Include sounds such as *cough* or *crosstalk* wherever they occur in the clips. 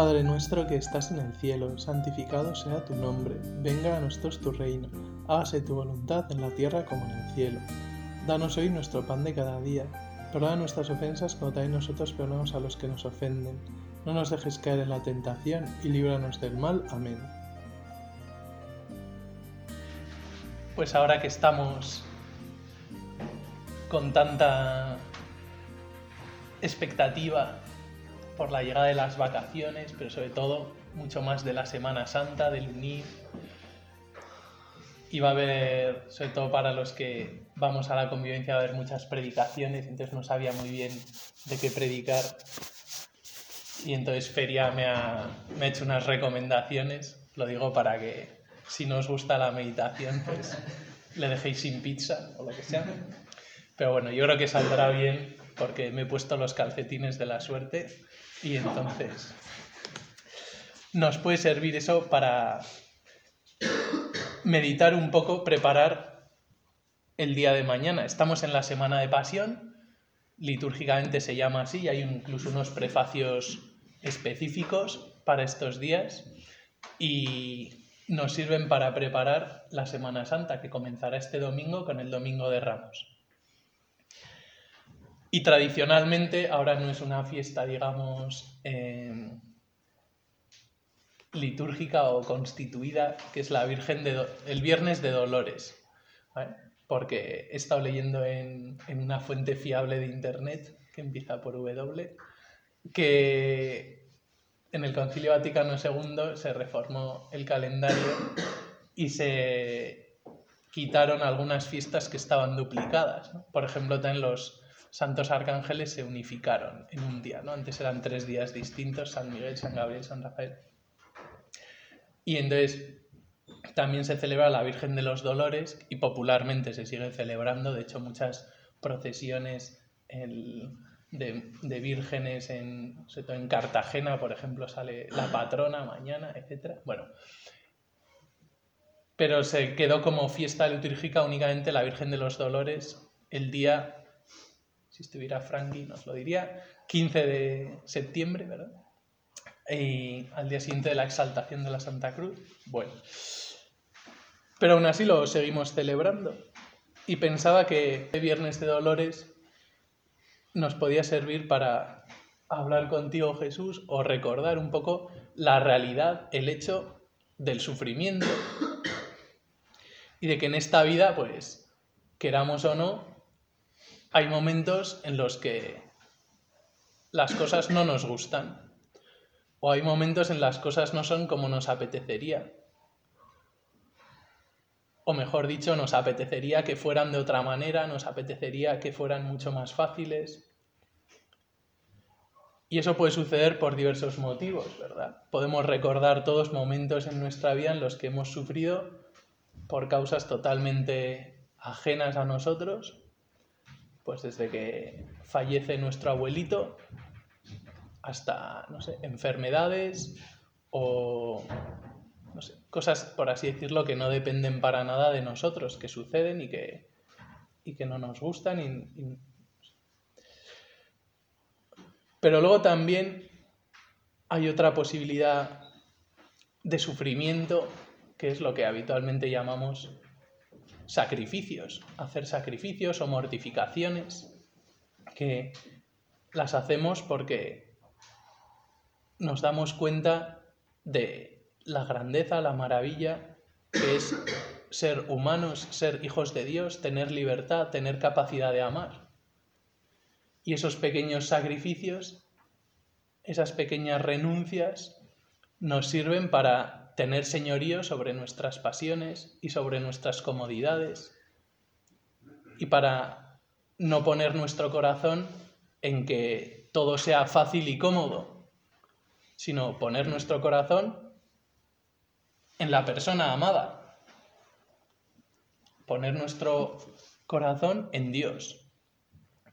Padre nuestro que estás en el cielo, santificado sea tu nombre, venga a nosotros tu reino, hágase tu voluntad en la tierra como en el cielo. Danos hoy nuestro pan de cada día, perdona nuestras ofensas como también nosotros perdonamos a los que nos ofenden. No nos dejes caer en la tentación y líbranos del mal. Amén. Pues ahora que estamos con tanta expectativa por la llegada de las vacaciones, pero sobre todo mucho más de la Semana Santa, del UNIF. Y va a haber, sobre todo para los que vamos a la convivencia, va a haber muchas predicaciones, entonces no sabía muy bien de qué predicar. Y entonces Feria me ha, me ha hecho unas recomendaciones, lo digo para que si no os gusta la meditación, pues le dejéis sin pizza o lo que sea. Pero bueno, yo creo que saldrá bien porque me he puesto los calcetines de la suerte y entonces nos puede servir eso para meditar un poco, preparar el día de mañana. Estamos en la semana de pasión, litúrgicamente se llama así, y hay incluso unos prefacios específicos para estos días y nos sirven para preparar la Semana Santa que comenzará este domingo con el Domingo de Ramos. Y tradicionalmente, ahora no es una fiesta, digamos, em, litúrgica o constituida, que es la Virgen de el Viernes de Dolores. Porque he estado leyendo en, en, una fuente fiable de Internet, que empieza por W, que en el Concilio Vaticano II se reformó el calendario y se quitaron algunas fiestas que estaban duplicadas. Por ejemplo, también los santos arcángeles se unificaron en un día, ¿no? Antes eran tres días distintos, San Miguel, San Gabriel, San Rafael. Y entonces también se celebra la Virgen de los Dolores y popularmente se sigue celebrando, de hecho muchas procesiones de, vírgenes en, en Cartagena, por ejemplo, sale la patrona mañana, etc. Bueno, pero se quedó como fiesta litúrgica únicamente la Virgen de los Dolores el día si estuviera Frankie nos lo diría, 15 de septiembre, ¿verdad? Y al día siguiente de la exaltación de la Santa Cruz. Bueno, pero aún así lo seguimos celebrando. Y pensaba que el Viernes de Dolores nos podía servir para hablar contigo, Jesús, o recordar un poco la realidad, el hecho del sufrimiento y de que en esta vida, pues, queramos o no, hay momentos en los que las cosas no nos gustan o hay momentos en las cosas no son como nos apetecería. O mejor dicho, nos apetecería que fueran de otra manera, nos apetecería que fueran mucho más fáciles. Y eso puede suceder por diversos motivos, ¿verdad? Podemos recordar todos momentos en nuestra vida en los que hemos sufrido por causas totalmente ajenas a nosotros pues desde que fallece nuestro abuelito hasta, no sé, enfermedades o, no sé, cosas, por así decirlo, que no dependen para nada de nosotros, que suceden y que, y que no nos gustan. Pero luego también hay otra posibilidad de sufrimiento, que es lo que habitualmente llamamos sacrificios, hacer sacrificios o mortificaciones que las hacemos porque nos damos cuenta de la grandeza, la maravilla que es ser humanos, ser hijos de Dios, tener libertad, tener capacidad de amar. Y esos pequeños sacrificios, esas pequeñas renuncias, nos sirven para tener señorío sobre nuestras pasiones y sobre nuestras comodidades y para no poner nuestro corazón en que todo sea fácil y cómodo, sino poner nuestro corazón en la persona amada, poner nuestro corazón en Dios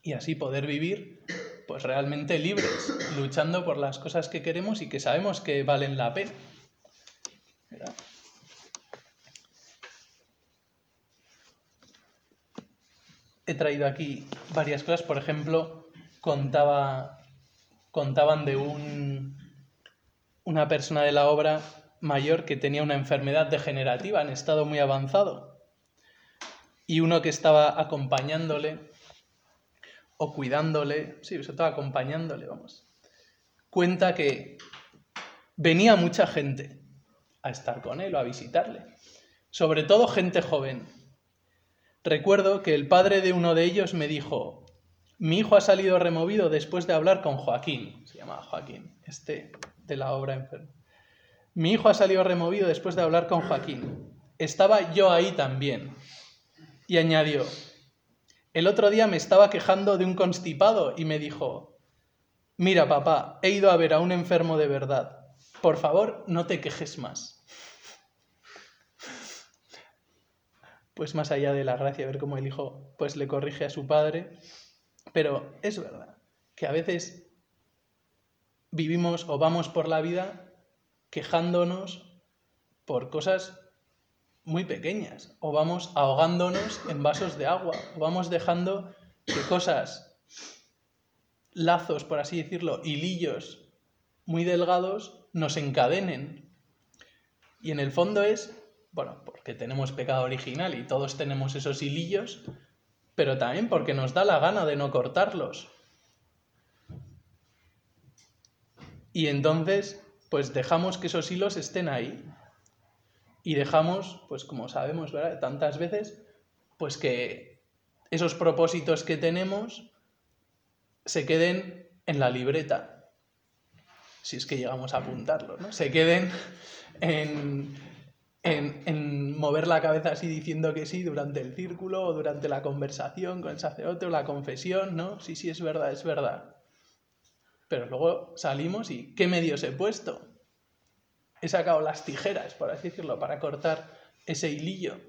y así poder vivir pues realmente libres, luchando por las cosas que queremos y que sabemos que valen la pena. He traído aquí varias cosas, por ejemplo, contaba, contaban de un, una persona de la obra mayor que tenía una enfermedad degenerativa en estado muy avanzado y uno que estaba acompañándole o cuidándole, sí, sobre todo acompañándole, vamos, cuenta que venía mucha gente a estar con él o a visitarle, sobre todo gente joven. Recuerdo que el padre de uno de ellos me dijo, mi hijo ha salido removido después de hablar con Joaquín, se llama Joaquín, este de la obra enfermo. Mi hijo ha salido removido después de hablar con Joaquín. Estaba yo ahí también. Y añadió, el otro día me estaba quejando de un constipado y me dijo, mira papá, he ido a ver a un enfermo de verdad. Por favor, no te quejes más. Pues más allá de la gracia, ver cómo el hijo pues le corrige a su padre, pero es verdad que a veces vivimos o vamos por la vida quejándonos por cosas muy pequeñas, o vamos ahogándonos en vasos de agua, o vamos dejando que cosas, lazos, por así decirlo, hilillos muy delgados, nos encadenen. Y en el fondo es, bueno, porque tenemos pecado original y todos tenemos esos hilillos, pero también porque nos da la gana de no cortarlos. Y entonces, pues dejamos que esos hilos estén ahí. Y dejamos, pues como sabemos. Tantas veces, pues que esos propósitos que tenemos se queden en la libreta, si es que llegamos a apuntarlo, ¿no? Se queden en, en, mover la cabeza así diciendo que sí durante el círculo o durante la conversación con el sacerdote o la confesión, ¿no? Sí, sí, es verdad, es verdad. Pero luego salimos y ¿qué medios he puesto? He sacado las tijeras, por así decirlo, para cortar ese hilillo.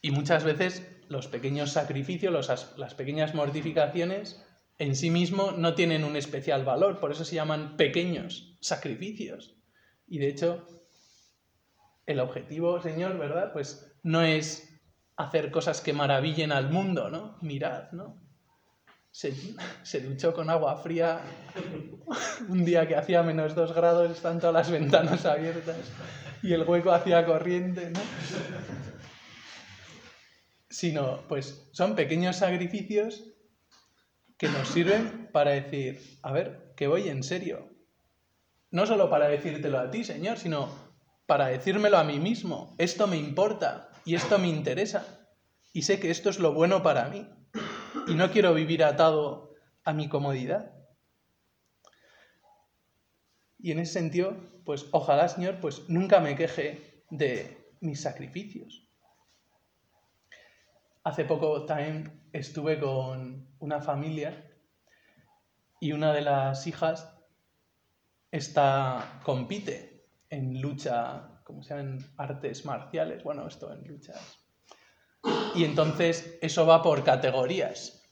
Y muchas veces los pequeños sacrificios, las pequeñas mortificaciones, en sí mismo no tienen un especial valor, por eso se llaman pequeños sacrificios. Y de hecho, el objetivo, Señor, ¿verdad? Pues no es hacer cosas que maravillen al mundo, ¿no? Mirad, ¿no? se, duchó con agua fría *laughs* un día que hacía menos dos grados, están todas las ventanas abiertas y el hueco hacía corriente, ¿no? Sino, pues son pequeños sacrificios que nos sirven para decir, a ver, que voy en serio. No solo para decírtelo a ti, Señor, sino para decírmelo a mí mismo. Esto me importa y esto me interesa. Y sé que esto es lo bueno para mí y no quiero vivir atado a mi comodidad. Y en ese sentido, pues ojalá, Señor, pues nunca me queje de mis sacrificios. Hace poco también estuve con una familia y una de las hijas está, compite en lucha, como se llaman, artes marciales, bueno, esto en luchas y entonces eso va por categorías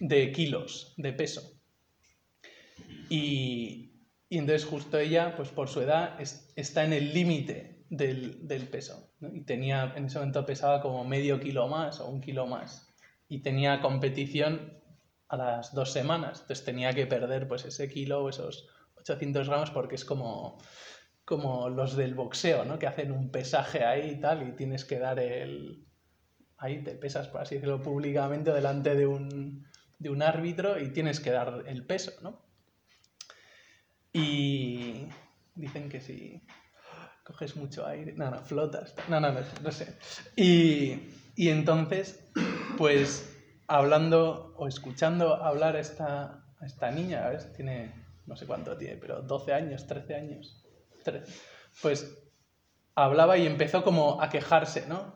de kilos de peso. Y, entonces justo ella, pues por su edad, está en el límite del, peso. Y tenía, en ese momento pesaba como medio kilo más o un kilo más. Y tenía competición a las dos semanas. Entonces tenía que perder pues ese kilo o esos 800 gramos porque es como, como los del boxeo, ¿no? Que hacen un pesaje ahí y tal y tienes que dar el, ahí te pesas, por así decirlo, públicamente delante de un, de un árbitro y tienes que dar el peso, ¿no? Y dicen que si coges mucho aire, no, no, flotas, no, no, no, sé. Y, y, entonces, pues hablando o escuchando hablar a esta, a esta niña, a ver, tiene, no sé cuánto tiene, pero 12 años, 13 años, 13, pues hablaba y empezó como a quejarse, ¿no?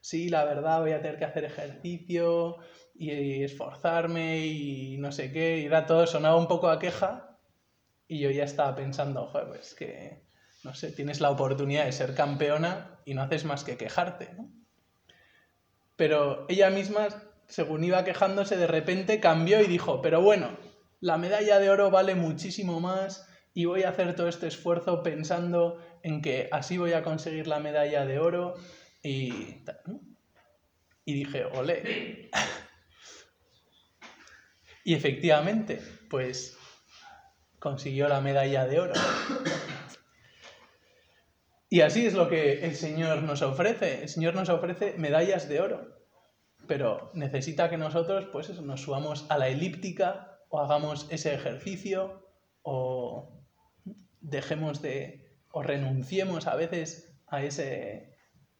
sí, la verdad voy a tener que hacer ejercicio y esforzarme y no sé qué, y era todo, sonaba un poco a queja y yo ya estaba pensando, joder, pues que, no sé, tienes la oportunidad de ser campeona y no haces más que quejarte, ¿no? Pero ella misma, según iba quejándose, de repente cambió y dijo, pero bueno, la medalla de oro vale muchísimo más y voy a hacer todo este esfuerzo pensando en que así voy a conseguir la medalla de oro y, y dije, ole. *laughs* y efectivamente, pues consiguió la medalla de oro. Y así es lo que el Señor nos ofrece. El Señor nos ofrece medallas de oro. Pero necesita que nosotros pues nos subamos a la elíptica o hagamos ese ejercicio o dejemos de o renunciemos a veces a ese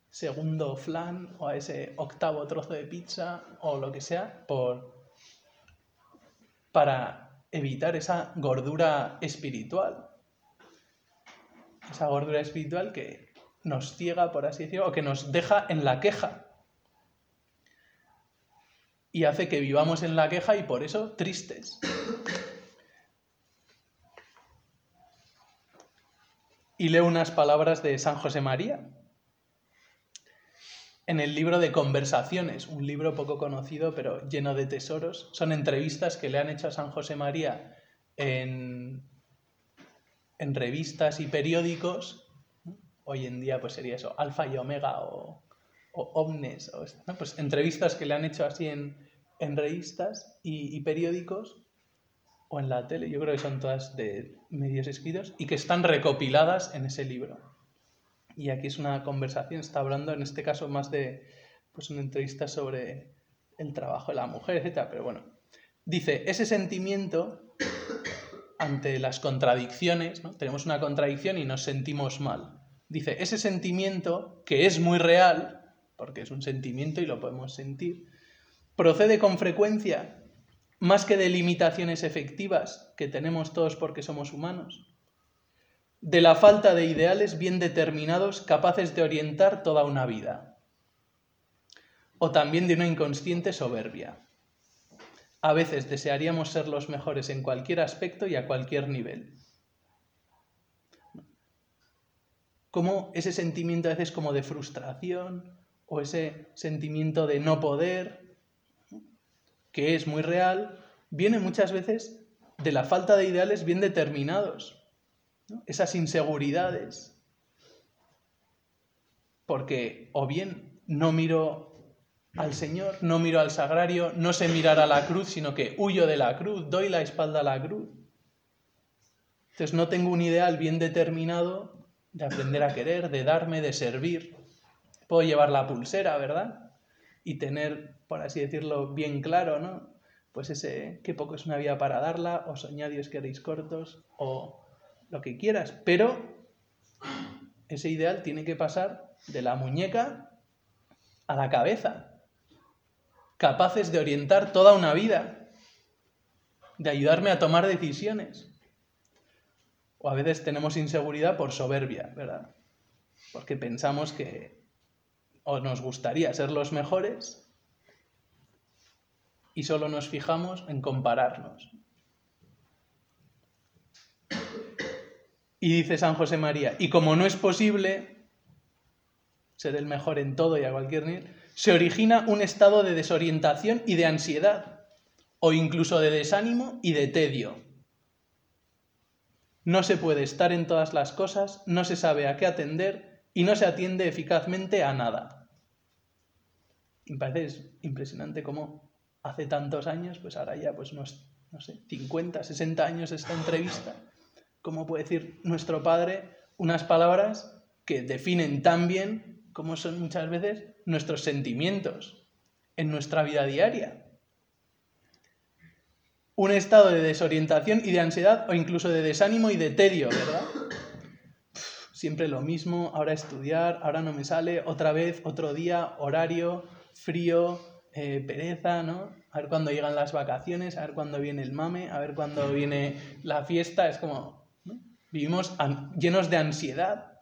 segundo flan o a ese octavo trozo de pizza o lo que sea por para evitar esa gordura espiritual esa gordura espiritual que nos ciega, por así decirlo, o que nos deja en la queja. Y hace que vivamos en la queja y por eso tristes. Y leo unas palabras de San José María en el libro de Conversaciones, un libro poco conocido pero lleno de tesoros. Son entrevistas que le han hecho a San José María en en revistas y periódicos, hoy en día pues sería eso, Alfa y Omega o, Omnes, o, pues entrevistas que le han hecho así en, revistas y, periódicos o en la tele, yo creo que son todas de medios escritos y que están recopiladas en ese libro. Y aquí es una conversación, está hablando en este caso más de pues una entrevista sobre el trabajo de la mujer, etc. Pero bueno, dice, ese sentimiento ante las contradicciones, ¿no? tenemos una contradicción y nos sentimos mal. Dice, ese sentimiento, que es muy real, porque es un sentimiento y lo podemos sentir, procede con frecuencia más que de limitaciones efectivas que tenemos todos porque somos humanos, de la falta de ideales bien determinados capaces de orientar toda una vida, o también de una inconsciente soberbia. A veces desearíamos ser los mejores en cualquier aspecto y a cualquier nivel. Como ese sentimiento a veces como de frustración o ese sentimiento de no poder, que es muy real, viene muchas veces de la falta de ideales bien determinados, esas inseguridades. Porque o bien no miro al Señor, no miro al sagrario, no sé mirar a la cruz, sino que huyo de la cruz, doy la espalda a la cruz. Entonces no tengo un ideal bien determinado de aprender a querer, de darme, de servir. Puedo llevar la pulsera, ¿verdad? Y tener, por así decirlo, bien claro, ¿no? Pues ese, qué poco es una vida para darla, o soñadios queréis cortos, o lo que quieras. Pero ese ideal tiene que pasar de la muñeca a la cabeza, capaces de orientar toda una vida, de ayudarme a tomar decisiones. O a veces tenemos inseguridad por soberbia, ¿verdad? Porque pensamos que o nos gustaría ser los mejores y solo nos fijamos en compararnos. Y dice San José María, y como no es posible ser el mejor en todo y a cualquier nivel, se origina un estado de desorientación y de ansiedad, o incluso de desánimo y de tedio. No se puede estar en todas las cosas, no se sabe a qué atender y no se atiende eficazmente a nada. Me parece impresionante cómo hace tantos años, pues ahora ya pues unos, no sé, 50, 60 años esta entrevista, cómo puede decir nuestro Padre unas palabras que definen tan bien como son muchas veces nuestros sentimientos en nuestra vida diaria. Un estado de desorientación y de ansiedad o incluso de desánimo y de tedio, ¿verdad? Siempre lo mismo, ahora estudiar, ahora no me sale, otra vez, otro día, horario, frío, eh, pereza, ¿no? A ver cuándo llegan las vacaciones, a ver cuándo viene el mame, a ver cuándo viene la fiesta. Es como, vivimos llenos de ansiedad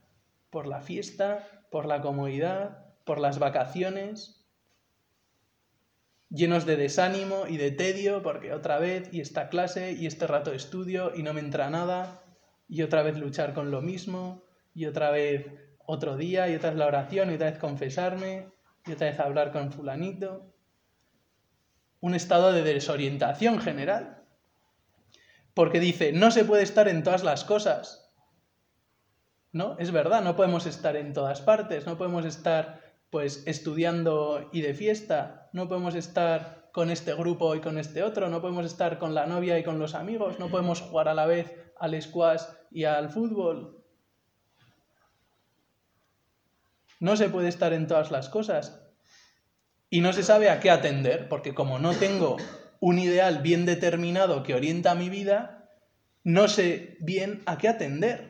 por la fiesta, por la comodidad, por las vacaciones, llenos de desánimo y de tedio, porque otra vez, y esta clase, y este rato de estudio, y no me entra nada, y otra vez luchar con lo mismo, y otra vez otro día, y otra vez la oración, y otra vez confesarme, y otra vez hablar con fulanito. Un estado de desorientación general. Porque dice, no se puede estar en todas las cosas. ¿No? Es verdad, no podemos estar en todas partes, no podemos estar pues estudiando y de fiesta, no podemos estar con este grupo y con este otro, no podemos estar con la novia y con los amigos, no podemos jugar a la vez al squash y al fútbol. No se puede estar en todas las cosas. Y no se sabe a qué atender, porque como no tengo un ideal bien determinado que orienta mi vida, no sé bien a qué atender.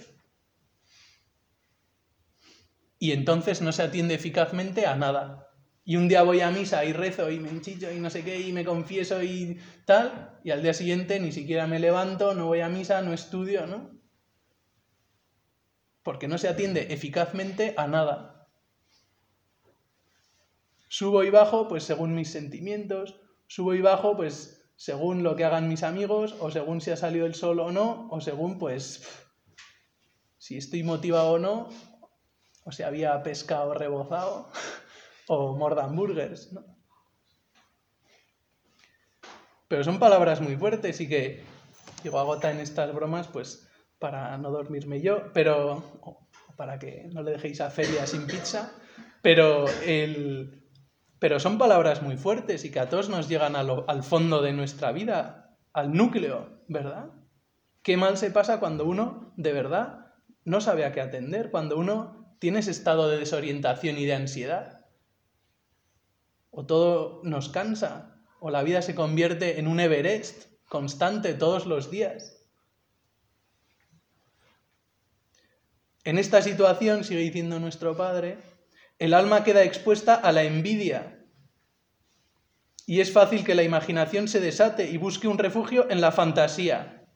Y entonces no se atiende eficazmente a nada. Y un día voy a misa y rezo y me enchicho y no sé qué y me confieso y tal, y al día siguiente ni siquiera me levanto, no voy a misa, no estudio, ¿no? Porque no se atiende eficazmente a nada. Subo y bajo, pues según mis sentimientos, subo y bajo, pues según lo que hagan mis amigos, o según si ha salido el sol o no, o según, pues, si estoy motivado o no, o si había pescado rebozado, *laughs* o mordan burgers, ¿no? Pero son palabras muy fuertes y que digo, agota en estas bromas, pues, para no dormirme yo, pero, para que no le dejéis a Feria sin pizza, pero el pero son palabras muy fuertes y que a todos nos llegan al fondo de nuestra vida, al núcleo, ¿verdad? Qué mal se pasa cuando uno, de verdad, no sabe a qué atender, cuando uno tiene ese estado de desorientación y de ansiedad. O todo nos cansa, o la vida se convierte en un Everest constante todos los días. En esta situación, sigue diciendo nuestro Padre, el alma queda expuesta a la envidia y es fácil que la imaginación se desate y busque un refugio en la fantasía.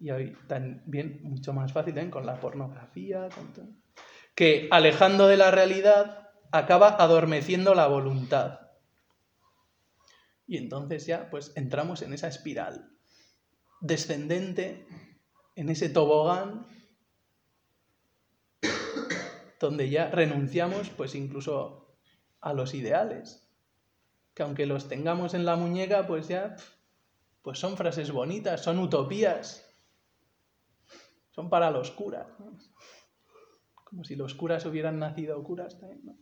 Y hoy también mucho más fácil ¿eh? con la pornografía, que alejando de la realidad acaba adormeciendo la voluntad. Y entonces ya pues entramos en esa espiral descendente, en ese tobogán donde ya renunciamos pues incluso a los ideales, que aunque los tengamos en la muñeca, pues ya pues son frases bonitas, son utopías, son para los curas, como si los curas hubieran nacido curas también.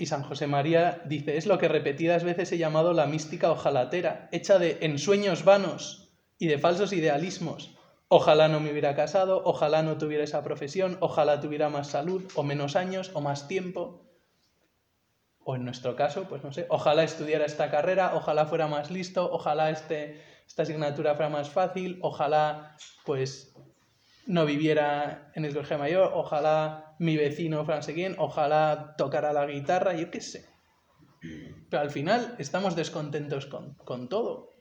Y San José María dice, es lo que repetidas veces he llamado la mística ojalatera, hecha de ensueños vanos y de falsos idealismos. Ojalá no me hubiera casado, ojalá no tuviera esa profesión, ojalá tuviera más salud o menos años o más tiempo. O en nuestro caso, pues no sé, ojalá estudiara esta carrera, ojalá fuera más listo, ojalá este, esta asignatura fuera más fácil, ojalá pues no viviera en el colegio mayor, ojalá mi vecino fuera quién, ojalá tocara la guitarra, yo qué sé. Pero al final estamos descontentos con, con todo.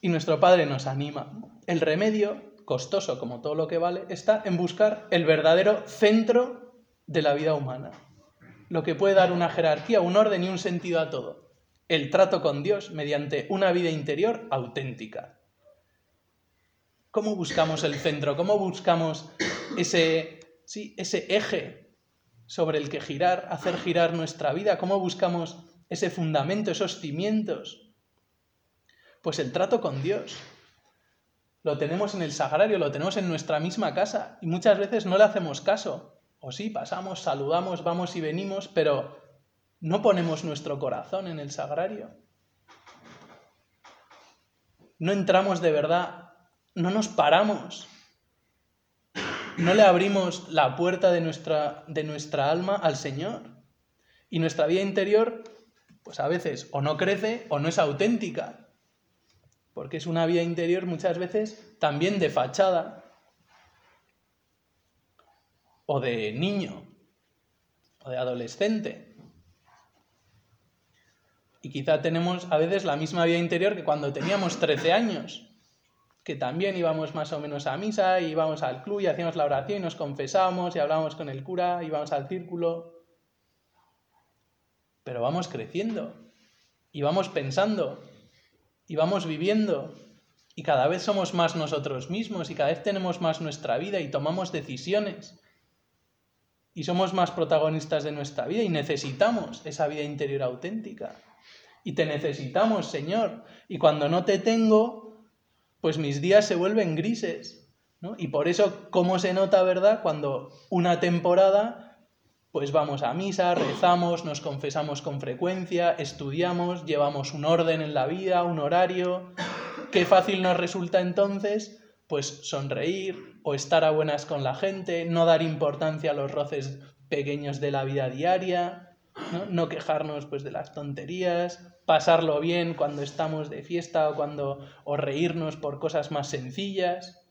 Y nuestro Padre nos anima. El remedio, costoso como todo lo que vale, está en buscar el verdadero centro de la vida humana. Lo que puede dar una jerarquía, un orden y un sentido a todo el trato con Dios mediante una vida interior auténtica. ¿Cómo buscamos el centro? ¿Cómo buscamos ese, sí, ese eje sobre el que girar, hacer girar nuestra vida? ¿Cómo buscamos ese fundamento, esos cimientos? Pues el trato con Dios. Lo tenemos en el sagrario, lo tenemos en nuestra misma casa y muchas veces no le hacemos caso. O sí, pasamos, saludamos, vamos y venimos, pero no ponemos nuestro corazón en el sagrario. No entramos de verdad, no nos paramos. No le abrimos la puerta de nuestra, de nuestra alma al Señor. Y nuestra vida interior, pues a veces o no crece o no es auténtica. Porque es una vida interior muchas veces también de fachada. O de niño. O de adolescente. Y quizá tenemos a veces la misma vida interior que cuando teníamos 13 años, que también íbamos más o menos a misa, íbamos al club y hacíamos la oración y nos confesábamos y hablábamos con el cura, íbamos al círculo. Pero vamos creciendo y vamos pensando y vamos viviendo y cada vez somos más nosotros mismos y cada vez tenemos más nuestra vida y tomamos decisiones y somos más protagonistas de nuestra vida y necesitamos esa vida interior auténtica. Y te necesitamos, Señor. Y cuando no te tengo, pues mis días se vuelven grises. ¿no? Y por eso, ¿cómo se nota, verdad? Cuando una temporada, pues vamos a misa, rezamos, nos confesamos con frecuencia, estudiamos, llevamos un orden en la vida, un horario. Qué fácil nos resulta entonces, pues sonreír o estar a buenas con la gente, no dar importancia a los roces pequeños de la vida diaria, no, no quejarnos pues de las tonterías, pasarlo bien cuando estamos de fiesta o cuando o reírnos por cosas más sencillas.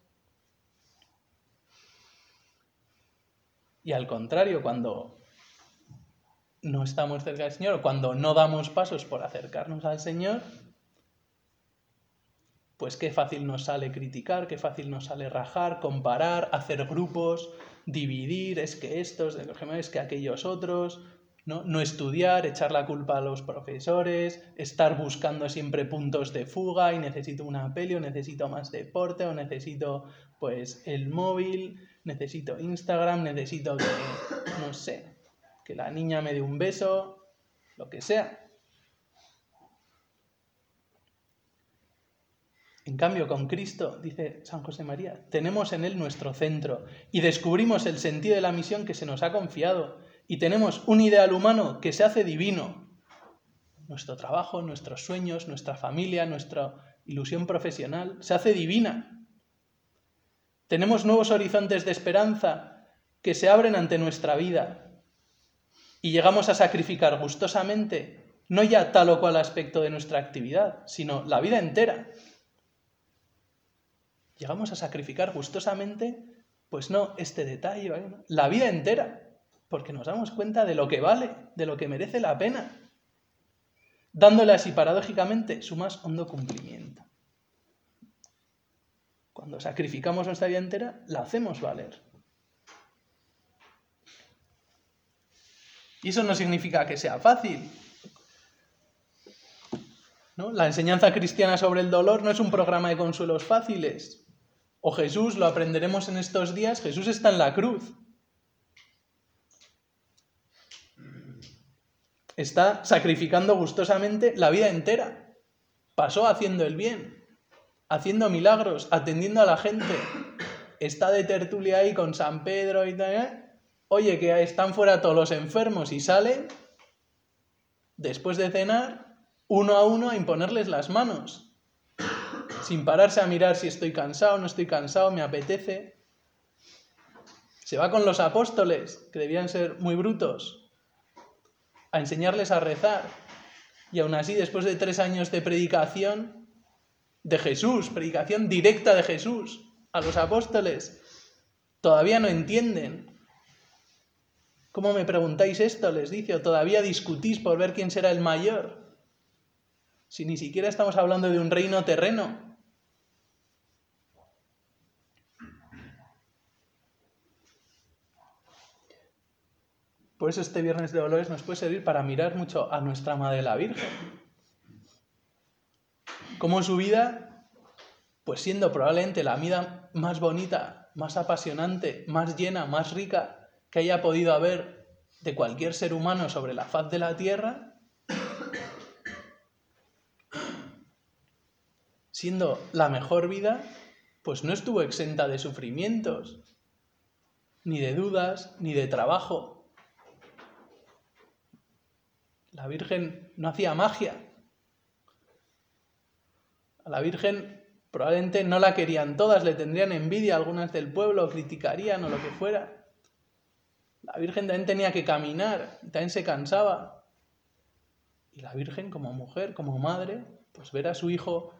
Y al contrario, cuando no estamos cerca del Señor o cuando no damos pasos por acercarnos al Señor, pues qué fácil nos sale criticar, qué fácil nos sale rajar, comparar, hacer grupos, dividir, es que estos, es que aquellos otros, ¿no? estudiar, echar la culpa a los profesores, estar buscando siempre puntos de fuga y necesito una peli o necesito más deporte o necesito pues el móvil, necesito Instagram, necesito que, no sé, que la niña me dé un beso, lo que sea. En cambio, con Cristo, dice San José María, tenemos en Él nuestro centro y descubrimos el sentido de la misión que se nos ha confiado y tenemos un ideal humano que se hace divino. Nuestro trabajo, nuestros sueños, nuestra familia, nuestra ilusión profesional se hace divina. Tenemos nuevos horizontes de esperanza que se abren ante nuestra vida y llegamos a sacrificar gustosamente no ya tal o cual aspecto de nuestra actividad, sino la vida entera. Llegamos a sacrificar gustosamente, pues no este detalle, la vida entera porque nos damos cuenta de lo que vale, de lo que merece la pena, dándole así paradójicamente su más hondo cumplimiento. Cuando sacrificamos nuestra vida entera, la hacemos valer. Y eso no significa que sea fácil. ¿No? La enseñanza cristiana sobre el dolor no es un programa de consuelos fáciles. O Jesús, lo aprenderemos en estos días, Jesús está en la cruz. Está sacrificando gustosamente la vida entera. Pasó haciendo el bien, haciendo milagros, atendiendo a la gente. Está de tertulia ahí con San Pedro y tal. ¿eh? Oye, que están fuera todos los enfermos y salen, después de cenar, uno a uno a imponerles las manos, sin pararse a mirar si estoy cansado, no estoy cansado, me apetece. Se va con los apóstoles, que debían ser muy brutos, a enseñarles a rezar. Y aún así, después de tres años de predicación de Jesús, predicación directa de Jesús a los apóstoles, todavía no entienden. ¿Cómo me preguntáis esto? Les dice, o todavía discutís por ver quién será el mayor. Si ni siquiera estamos hablando de un reino terreno, Por eso este Viernes de Dolores nos puede servir para mirar mucho a nuestra Madre la Virgen. Cómo su vida, pues siendo probablemente la vida más bonita, más apasionante, más llena, más rica que haya podido haber de cualquier ser humano sobre la faz de la tierra, siendo la mejor vida, pues no estuvo exenta de sufrimientos, ni de dudas, ni de trabajo, la Virgen no hacía magia. A la Virgen probablemente no la querían todas, le tendrían envidia algunas del pueblo, criticarían o lo que fuera. La Virgen también tenía que caminar, también se cansaba. Y la Virgen como mujer, como madre, pues ver a su hijo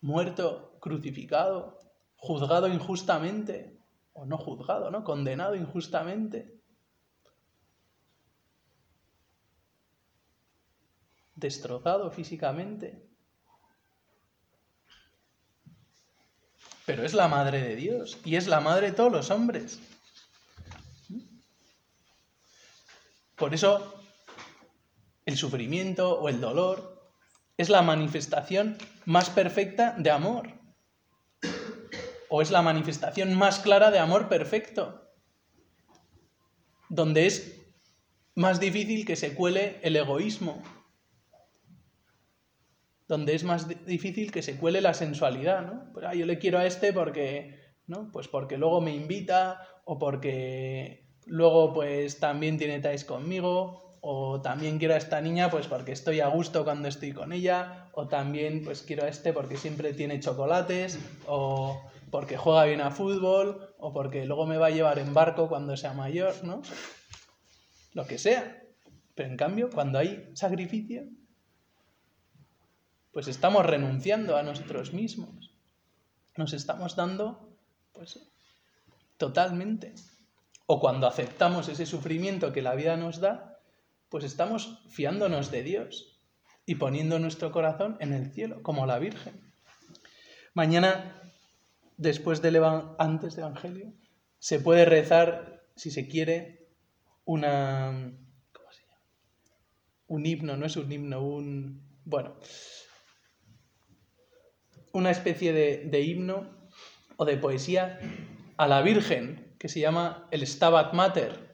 muerto, crucificado, juzgado injustamente, o no juzgado, ¿no? Condenado injustamente. Destrozado físicamente. Pero es la madre de Dios y es la madre de todos los hombres. Por eso el sufrimiento o el dolor es la manifestación más perfecta de amor. O es la manifestación más clara de amor perfecto. Donde es más difícil que se cuele el egoísmo, donde es más difícil que se cuele la sensualidad, ¿no? Pues, ah, yo le quiero a este porque, ¿no? Pues porque luego me invita o porque luego pues también tiene tais conmigo o también quiero a esta niña pues porque estoy a gusto cuando estoy con ella o también pues quiero a este porque siempre tiene chocolates o porque juega bien a fútbol o porque luego me va a llevar en barco cuando sea mayor, ¿no? Lo que sea. Pero en cambio, cuando hay sacrificio, pues estamos renunciando a nosotros mismos. Nos estamos dando, pues, totalmente. O cuando aceptamos ese sufrimiento que la vida nos da, pues estamos fiándonos de Dios y poniendo nuestro corazón en el cielo, como la Virgen. Mañana, después del antes del Evangelio, se puede rezar, si se quiere, una, un himno, no es un himno, un... Bueno, una especie de, himno o de poesía a la Virgen, que se llama el Stabat Mater,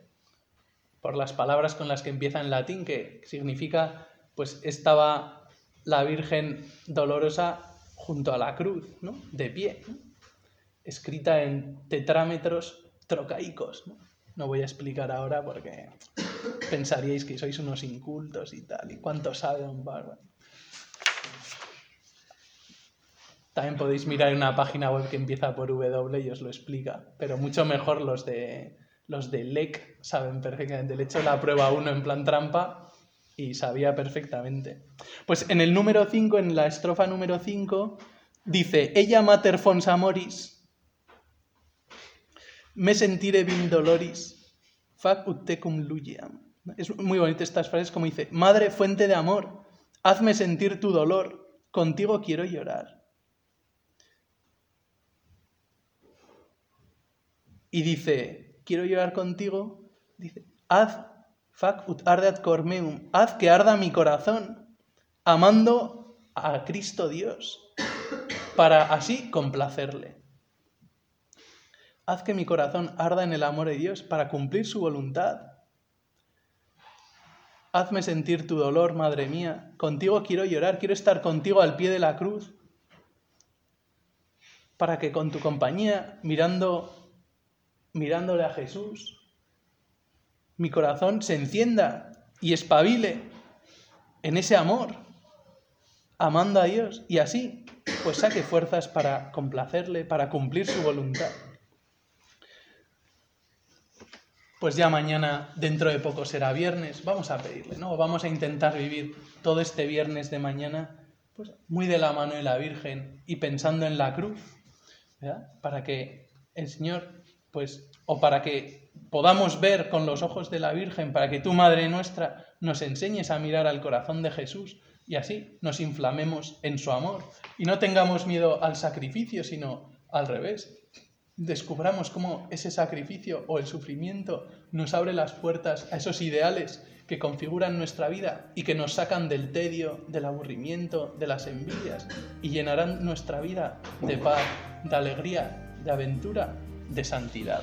por las palabras con las que empieza en latín, que significa, pues estaba la Virgen dolorosa junto a la cruz, ¿no? de pie, escrita en tetrámetros trocaicos. ¿no? voy a explicar ahora porque pensaríais que sois unos incultos y tal, y cuánto sabe un bárbaro. También podéis mirar en una página web que empieza por W y os lo explica, pero mucho mejor los de los de LEC saben perfectamente. Le he hecho la prueba uno en plan trampa y sabía perfectamente. Pues en el número 5, en la estrofa número 5, dice, ella mater fons amoris, me sentire vin doloris, fac ut tecum lugiam. Es muy bonito estas frases como dice, Madre fuente de amor, hazme sentir tu dolor, contigo quiero llorar. Y dice, quiero llorar contigo, dice, haz fac ut cormeum, haz que arda mi corazón, amando a Cristo Dios, para así complacerle. Haz que mi corazón arda en el amor de Dios para cumplir su voluntad. Hazme sentir tu dolor, madre mía. Contigo quiero llorar, quiero estar contigo al pie de la cruz. Para que con tu compañía, mirando, mirándole a Jesús, mi corazón se encienda y espabile en ese amor, amando a Dios, y así, pues saque fuerzas para complacerle, para cumplir su voluntad pues ya mañana, dentro de poco será viernes, vamos a pedirle, ¿no? Vamos a intentar vivir todo este viernes de mañana, pues muy de la mano de la Virgen y pensando en la cruz, ¿verdad? Para que el Señor, pues, o para que podamos ver con los ojos de la Virgen, para que tu Madre nuestra nos enseñes a mirar al corazón de Jesús y así nos inflamemos en su amor y no tengamos miedo al sacrificio, sino al revés, descubramos cómo ese sacrificio o el sufrimiento nos abre las puertas a esos ideales que configuran nuestra vida y que nos sacan del tedio, del aburrimiento, de las envidias y llenarán nuestra vida de paz, de alegría, de aventura, de santidad.